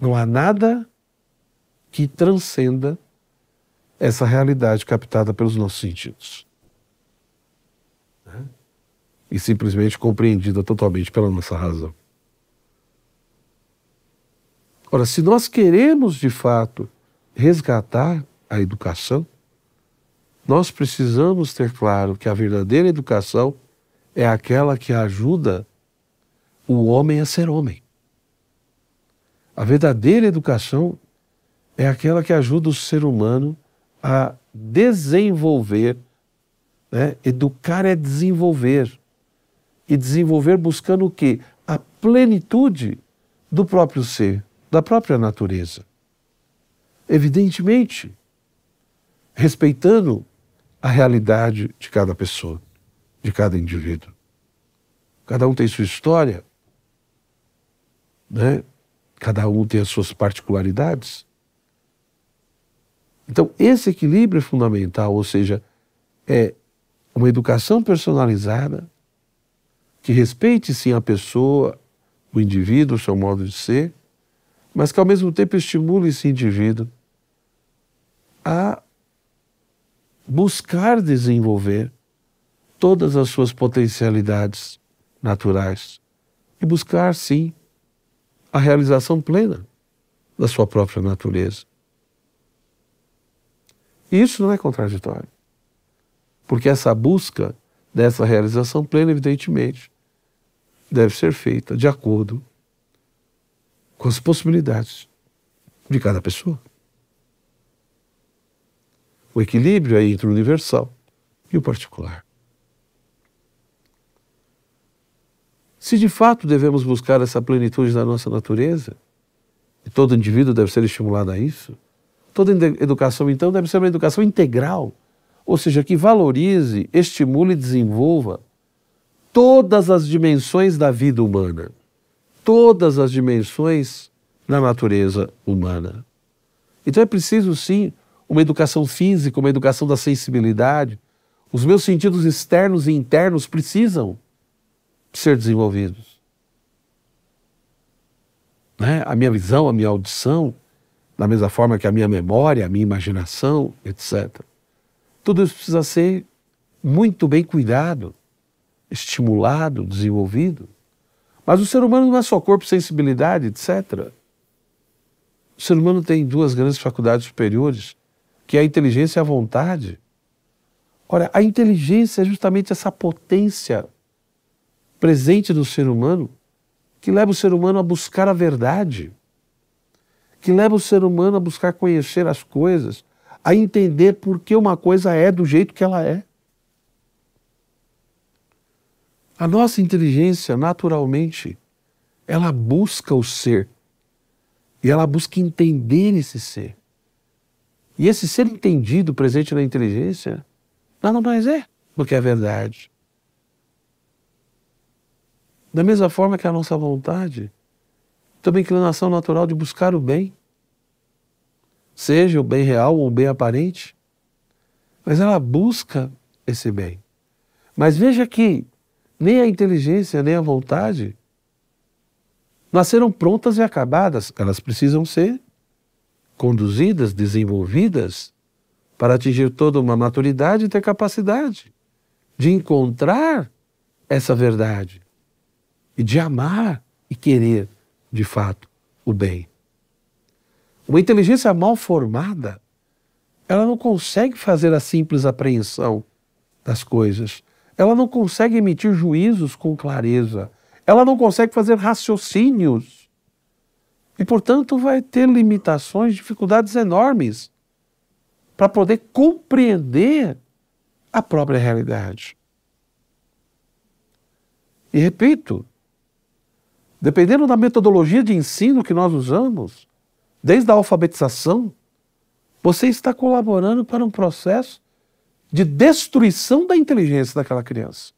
Não há nada que transcenda essa realidade captada pelos nossos sentidos. E simplesmente compreendida totalmente pela nossa razão. Ora, se nós queremos de fato resgatar a educação, nós precisamos ter claro que a verdadeira educação é aquela que ajuda o homem a ser homem. A verdadeira educação é aquela que ajuda o ser humano a desenvolver. Né? Educar é desenvolver. E desenvolver buscando o quê? A plenitude do próprio ser, da própria natureza. Evidentemente, respeitando a realidade de cada pessoa, de cada indivíduo. Cada um tem sua história, né? Cada um tem as suas particularidades. Então, esse equilíbrio é fundamental, ou seja, é uma educação personalizada que respeite sim a pessoa, o indivíduo, o seu modo de ser, mas que ao mesmo tempo estimule esse indivíduo a buscar desenvolver todas as suas potencialidades naturais e buscar, sim, a realização plena da sua própria natureza. E isso não é contraditório, porque essa busca dessa realização plena, evidentemente, deve ser feita de acordo com as possibilidades de cada pessoa. O equilíbrio aí entre o universal e o particular. Se de fato devemos buscar essa plenitude da nossa natureza, e todo indivíduo deve ser estimulado a isso, toda educação então deve ser uma educação integral, ou seja, que valorize, estimule e desenvolva todas as dimensões da vida humana, todas as dimensões da natureza humana. Então é preciso sim uma educação física, uma educação da sensibilidade. Os meus sentidos externos e internos precisam ser desenvolvidos. Né? A minha visão, a minha audição, da mesma forma que a minha memória, a minha imaginação, etc. Tudo isso precisa ser muito bem cuidado, estimulado, desenvolvido. Mas o ser humano não é só corpo, sensibilidade, etc. O ser humano tem duas grandes faculdades superiores, que é a inteligência e a vontade. Ora, a inteligência é justamente essa potência presente no ser humano que leva o ser humano a buscar a verdade, que leva o ser humano a buscar conhecer as coisas, a entender por que uma coisa é do jeito que ela é. A nossa inteligência, naturalmente, ela busca o ser e ela busca entender esse ser. E esse ser entendido presente na inteligência nada mais é do que a verdade. Da mesma forma que a nossa vontade tem uma inclinação natural de buscar o bem, seja o bem real ou o bem aparente, mas ela busca esse bem. Mas veja que nem a inteligência, nem a vontade nasceram prontas e acabadas. Elas precisam ser conduzidas, desenvolvidas, para atingir toda uma maturidade e ter capacidade de encontrar essa verdade e de amar e querer, de fato, o bem. Uma inteligência mal formada, ela não consegue fazer a simples apreensão das coisas. Ela não consegue emitir juízos com clareza. Ela não consegue fazer raciocínios. E, portanto, vai ter limitações, dificuldades enormes para poder compreender a própria realidade. E repito, dependendo da metodologia de ensino que nós usamos, desde a alfabetização, você está colaborando para um processo de destruição da inteligência daquela criança.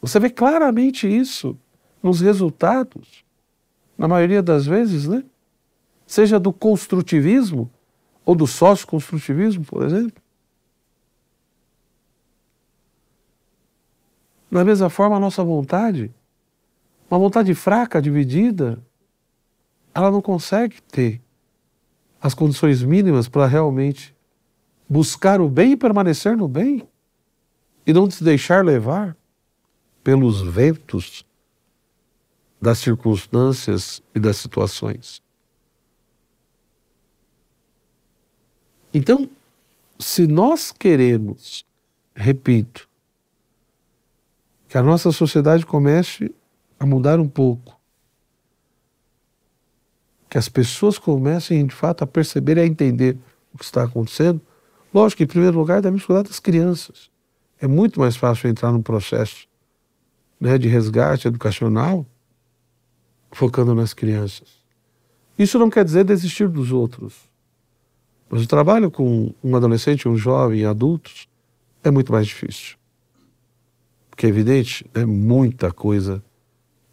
Você vê claramente isso nos resultados, na maioria das vezes, né? Seja do construtivismo ou do sócio-construtivismo, por exemplo. Da mesma forma, a nossa vontade, uma vontade fraca, dividida, ela não consegue ter as condições mínimas para realmente buscar o bem e permanecer no bem e não se deixar levar pelos ventos das circunstâncias e das situações. Então, se nós queremos, repito, que a nossa sociedade comece a mudar um pouco, que as pessoas comecem de fato a perceber e a entender o que está acontecendo, Lógico que, em primeiro lugar, devemos cuidar das crianças. É muito mais fácil entrar num processo né, de resgate educacional focando nas crianças. Isso não quer dizer desistir dos outros. Mas o trabalho com um adolescente, um jovem, adultos, é muito mais difícil. Porque é evidente, é muita coisa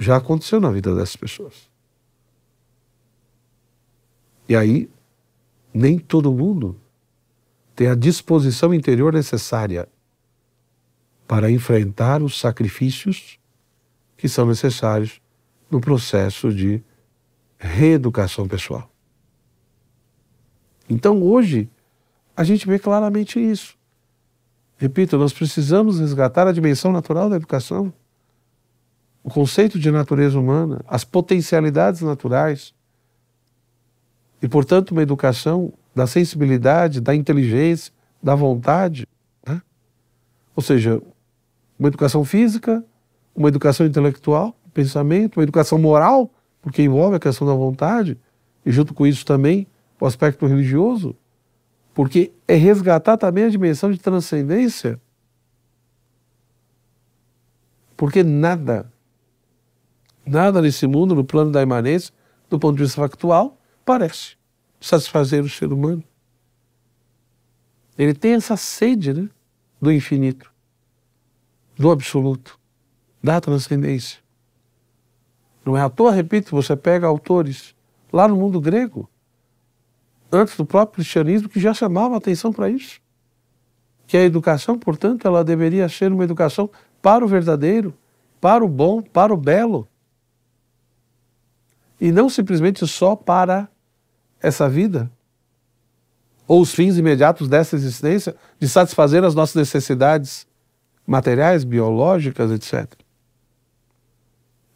já aconteceu na vida dessas pessoas. E aí, nem todo mundo tem a disposição interior necessária para enfrentar os sacrifícios que são necessários no processo de reeducação pessoal. Então hoje a gente vê claramente isso. Repito, nós precisamos resgatar a dimensão natural da educação, o conceito de natureza humana, as potencialidades naturais e, portanto, uma educação da sensibilidade, da inteligência, da vontade. Né? Ou seja, uma educação física, uma educação intelectual, pensamento, uma educação moral, porque envolve a questão da vontade, e junto com isso também o aspecto religioso, porque é resgatar também a dimensão de transcendência. Porque nada, nada nesse mundo, no plano da imanência, do ponto de vista factual, parece satisfazer o ser humano. Ele tem essa sede né, do infinito, do absoluto, da transcendência. Não é à toa, repito, você pega autores lá no mundo grego, antes do próprio cristianismo, que já chamavam atenção para isso. Que a educação, portanto, ela deveria ser uma educação para o verdadeiro, para o bom, para o belo. E não simplesmente só para essa vida, ou os fins imediatos dessa existência, de satisfazer as nossas necessidades materiais, biológicas, etc.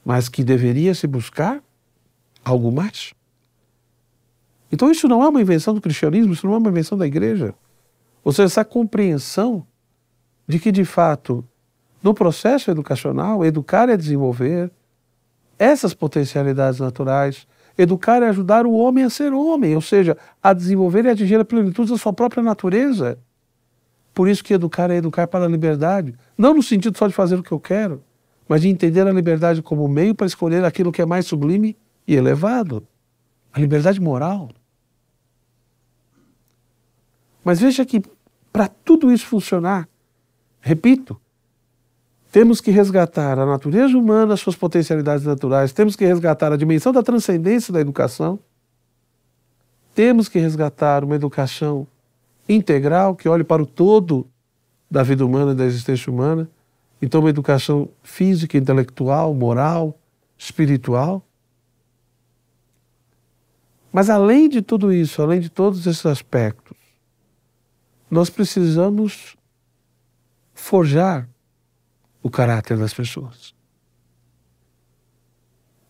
Mas que deveria se buscar algo mais. Então isso não é uma invenção do cristianismo, isso não é uma invenção da igreja. Ou seja, essa compreensão de que, de fato, no processo educacional, educar é desenvolver essas potencialidades naturais, educar é ajudar o homem a ser homem, ou seja, a desenvolver e atingir a plenitude da sua própria natureza. Por isso que educar é educar para a liberdade, não no sentido só de fazer o que eu quero, mas de entender a liberdade como meio para escolher aquilo que é mais sublime e elevado. A liberdade moral. Mas veja que para tudo isso funcionar, repito, temos que resgatar a natureza humana, as suas potencialidades naturais, temos que resgatar a dimensão da transcendência da educação, temos que resgatar uma educação integral que olhe para o todo da vida humana e da existência humana. Então, uma educação física, intelectual, moral, espiritual. Mas além de tudo isso, além de todos esses aspectos, nós precisamos forjar o caráter das pessoas.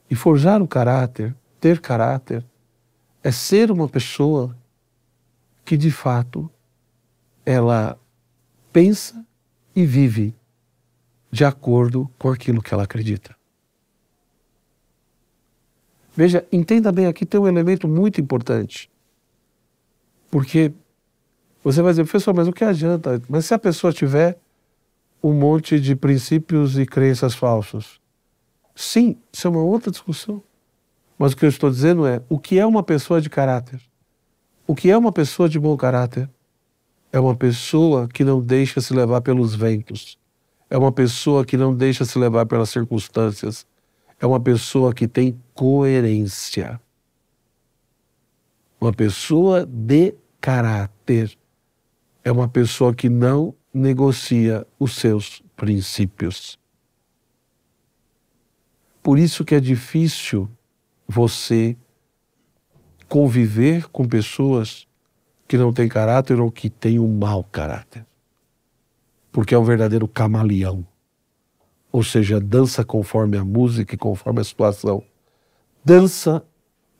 E forjar o caráter, ter caráter, é ser uma pessoa que de fato ela pensa e vive de acordo com aquilo que ela acredita. Veja, entenda bem, aqui tem um elemento muito importante. Porque você vai dizer, professor, mas o que adianta? Mas se a pessoa tiver um monte de princípios e crenças falsos? Sim, isso é uma outra discussão. Mas o que eu estou dizendo é: o que é uma pessoa de caráter? O que é uma pessoa de bom caráter? É uma pessoa que não deixa se levar pelos ventos. É uma pessoa que não deixa se levar pelas circunstâncias. É uma pessoa que tem coerência. Uma pessoa de caráter. É uma pessoa que não negocia os seus princípios. Por isso que é difícil você conviver com pessoas que não têm caráter ou que têm um mau caráter. Porque é um verdadeiro camaleão. Ou seja, dança conforme a música e conforme a situação. Dança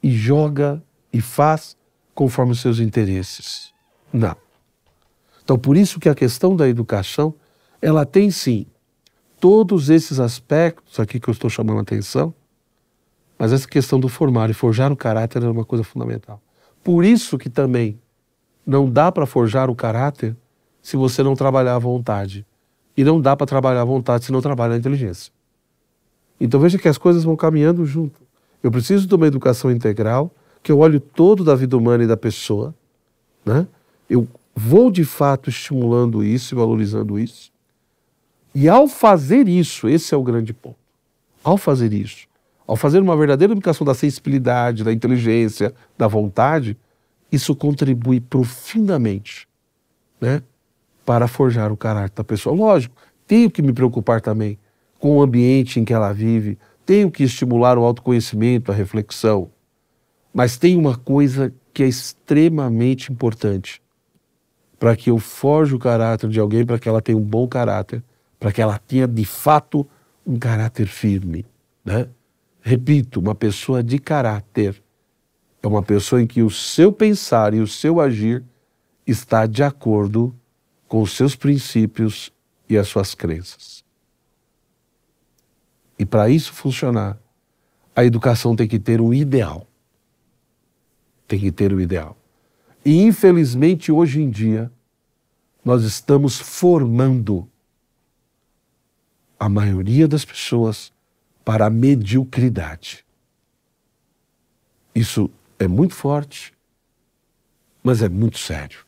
e joga e faz conforme os seus interesses. Não. Então, por isso que a questão da educação, ela tem sim todos esses aspectos aqui que eu estou chamando a atenção, mas essa questão do formar e forjar o caráter é uma coisa fundamental. Por isso que também não dá para forjar o caráter se você não trabalhar a vontade. E não dá para trabalhar a vontade se não trabalhar a inteligência. Então veja que as coisas vão caminhando junto. Eu preciso de uma educação integral, que eu olho todo da vida humana e da pessoa, né? Eu vou de fato estimulando isso e valorizando isso. E ao fazer isso, esse é o grande ponto. Ao fazer isso, ao fazer uma verdadeira educação da sensibilidade, da inteligência, da vontade, isso contribui profundamente né, para forjar o caráter da pessoa. Lógico, tenho que me preocupar também com o ambiente em que ela vive, tenho que estimular o autoconhecimento, a reflexão, mas tem uma coisa que é extremamente importante para que eu forje o caráter de alguém, para que ela tenha um bom caráter, para que ela tenha de fato um caráter firme. Né? Repito, uma pessoa de caráter é uma pessoa em que o seu pensar e o seu agir está de acordo com os seus princípios e as suas crenças. E para isso funcionar, a educação tem que ter um ideal. Tem que ter um ideal. E infelizmente hoje em dia nós estamos formando a maioria das pessoas para a mediocridade. Isso é muito forte, mas é muito sério.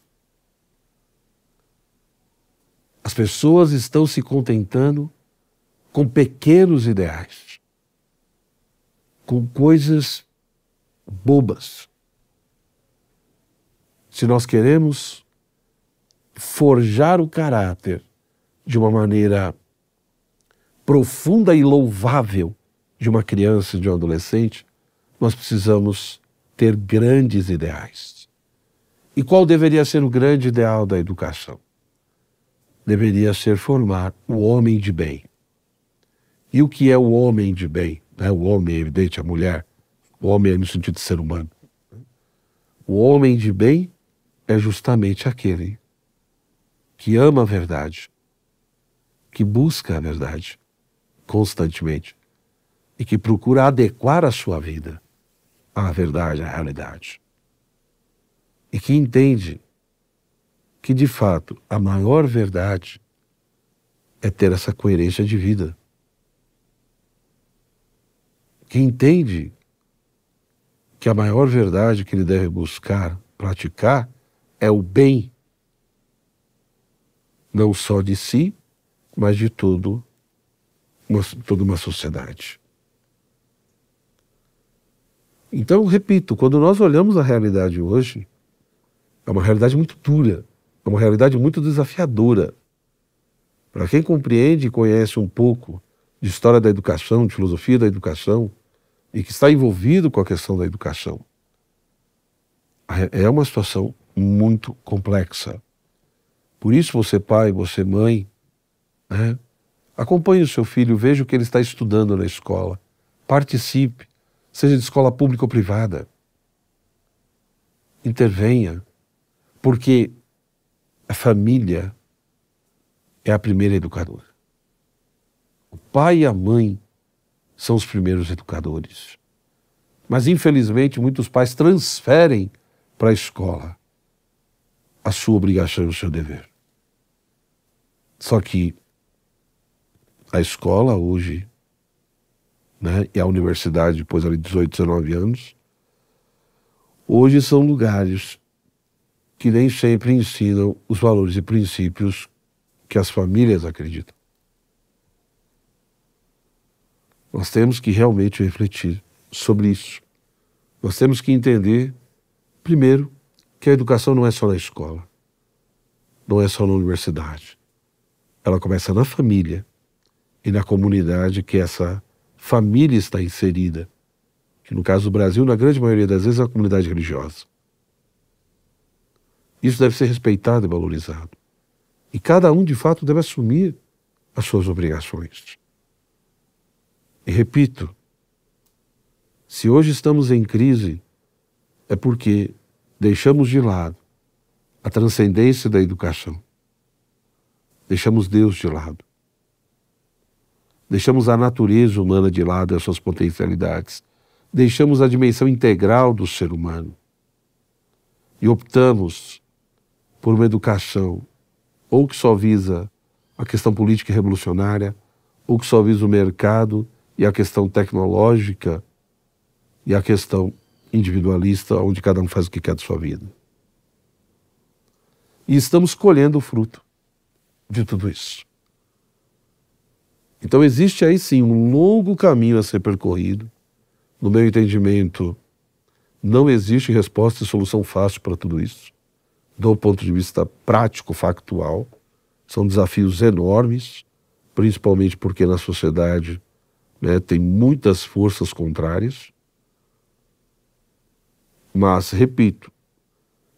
As pessoas estão se contentando com pequenos ideais, com coisas bobas. Se nós queremos forjar o caráter de uma maneira profunda e louvável de uma criança de um adolescente, nós precisamos ter grandes ideais. E qual deveria ser o grande ideal da educação? Deveria ser formar o homem de bem. E o que é o homem de bem? Né? O homem, evidente, a mulher. O homem é no sentido de ser humano. O homem de bem é justamente aquele que ama a verdade, que busca a verdade constantemente e que procura adequar a sua vida à verdade, à realidade. E que entende que, de fato, a maior verdade é ter essa coerência de vida. Que entende que a maior verdade que ele deve buscar, praticar, é o bem não só de si, mas de todo uma, toda uma sociedade. Então, repito, quando nós olhamos a realidade hoje, é uma realidade muito dura, é uma realidade muito desafiadora. Para quem compreende e conhece um pouco de história da educação, de filosofia da educação, e que está envolvido com a questão da educação, é uma situação muito complexa. Por isso, você pai, você mãe, né? acompanhe o seu filho, veja o que ele está estudando na escola. Participe, seja de escola pública ou privada. Intervenha, porque a família é a primeira educadora. O pai e a mãe são os primeiros educadores. Mas, infelizmente, muitos pais transferem para a escola a sua obrigação e o seu dever. Só que a escola hoje, né, e a universidade depois ali 18, 19 anos, hoje são lugares que nem sempre ensinam os valores e princípios que as famílias acreditam. Nós temos que realmente refletir sobre isso. Nós temos que entender, primeiro, que a educação não é só na escola, não é só na universidade. Ela começa na família e na comunidade que essa família está inserida, que no caso do Brasil, na grande maioria das vezes, é a comunidade religiosa. Isso deve ser respeitado e valorizado. E cada um, de fato, deve assumir as suas obrigações. E repito, se hoje estamos em crise, é porque deixamos de lado a transcendência da educação. Deixamos Deus de lado. Deixamos a natureza humana de lado e as suas potencialidades. Deixamos a dimensão integral do ser humano. E optamos por uma educação ou que só visa a questão política e revolucionária, ou que só visa o mercado e a questão tecnológica e a questão individualista, onde cada um faz o que quer de sua vida. E estamos colhendo o fruto de tudo isso. Então existe aí sim um longo caminho a ser percorrido. No meu entendimento, não existe resposta e solução fácil para tudo isso. Do ponto de vista prático, factual, são desafios enormes, principalmente porque na sociedade né, tem muitas forças contrárias. Mas, repito,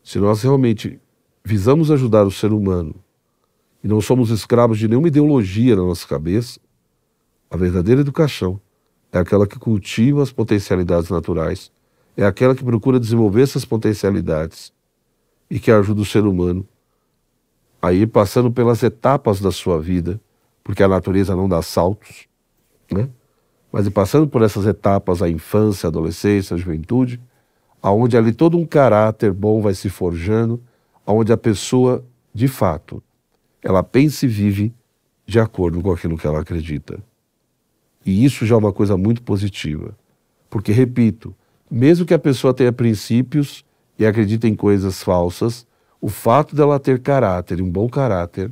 Se nós realmente visamos ajudar o ser humano e não somos escravos de nenhuma ideologia na nossa cabeça, a verdadeira educação é aquela que cultiva as potencialidades naturais, é aquela que procura desenvolver essas potencialidades e que ajuda o ser humano a ir passando pelas etapas da sua vida, porque a natureza não dá saltos, né? Mas ir passando por essas etapas, a infância, a adolescência, a juventude, aonde ali todo um caráter bom vai se forjando, aonde a pessoa, de fato, ela pensa e vive de acordo com aquilo que ela acredita. E isso já é uma coisa muito positiva. Porque, repito, mesmo que a pessoa tenha princípios e acredite em coisas falsas, o fato dela ter caráter um bom caráter,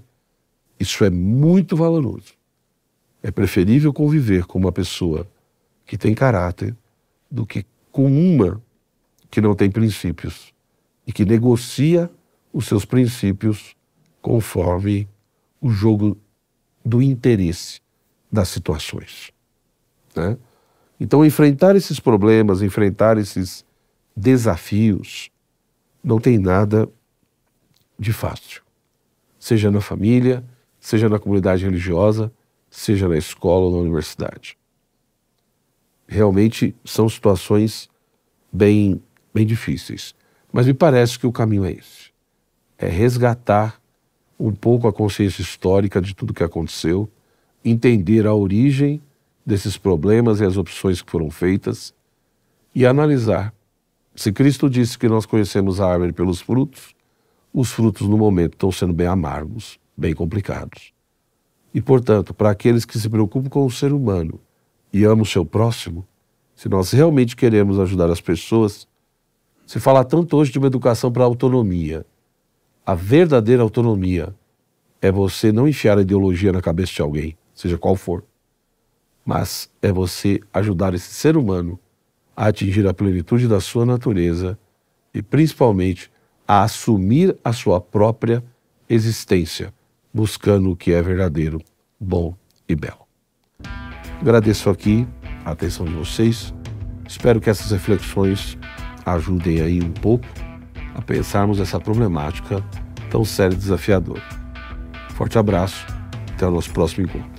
isso é muito valoroso. É preferível conviver com uma pessoa que tem caráter do que com uma que não tem princípios e que negocia os seus princípios conforme o jogo do interesse das situações. Né? Então, enfrentar esses problemas, enfrentar esses desafios, não tem nada de fácil. Seja na família, seja na comunidade religiosa, seja na escola ou na universidade. Realmente são situações bem, bem difíceis. Mas me parece que o caminho é esse: é resgatar um pouco a consciência histórica de tudo que aconteceu, entender a origem desses problemas e as opções que foram feitas e analisar. Se Cristo disse que nós conhecemos a árvore pelos frutos, os frutos no momento estão sendo bem amargos, bem complicados. E, portanto, para aqueles que se preocupam com o ser humano e amam o seu próximo, se nós realmente queremos ajudar as pessoas, se fala tanto hoje de uma educação para autonomia. A verdadeira autonomia é você não enfiar a ideologia na cabeça de alguém, seja qual for mas é você ajudar esse ser humano a atingir a plenitude da sua natureza e, principalmente, a assumir a sua própria existência, buscando o que é verdadeiro, bom e belo. Agradeço aqui a atenção de vocês. Espero que essas reflexões ajudem aí um pouco a pensarmos essa problemática tão séria e desafiadora. Forte abraço, até o nosso próximo encontro.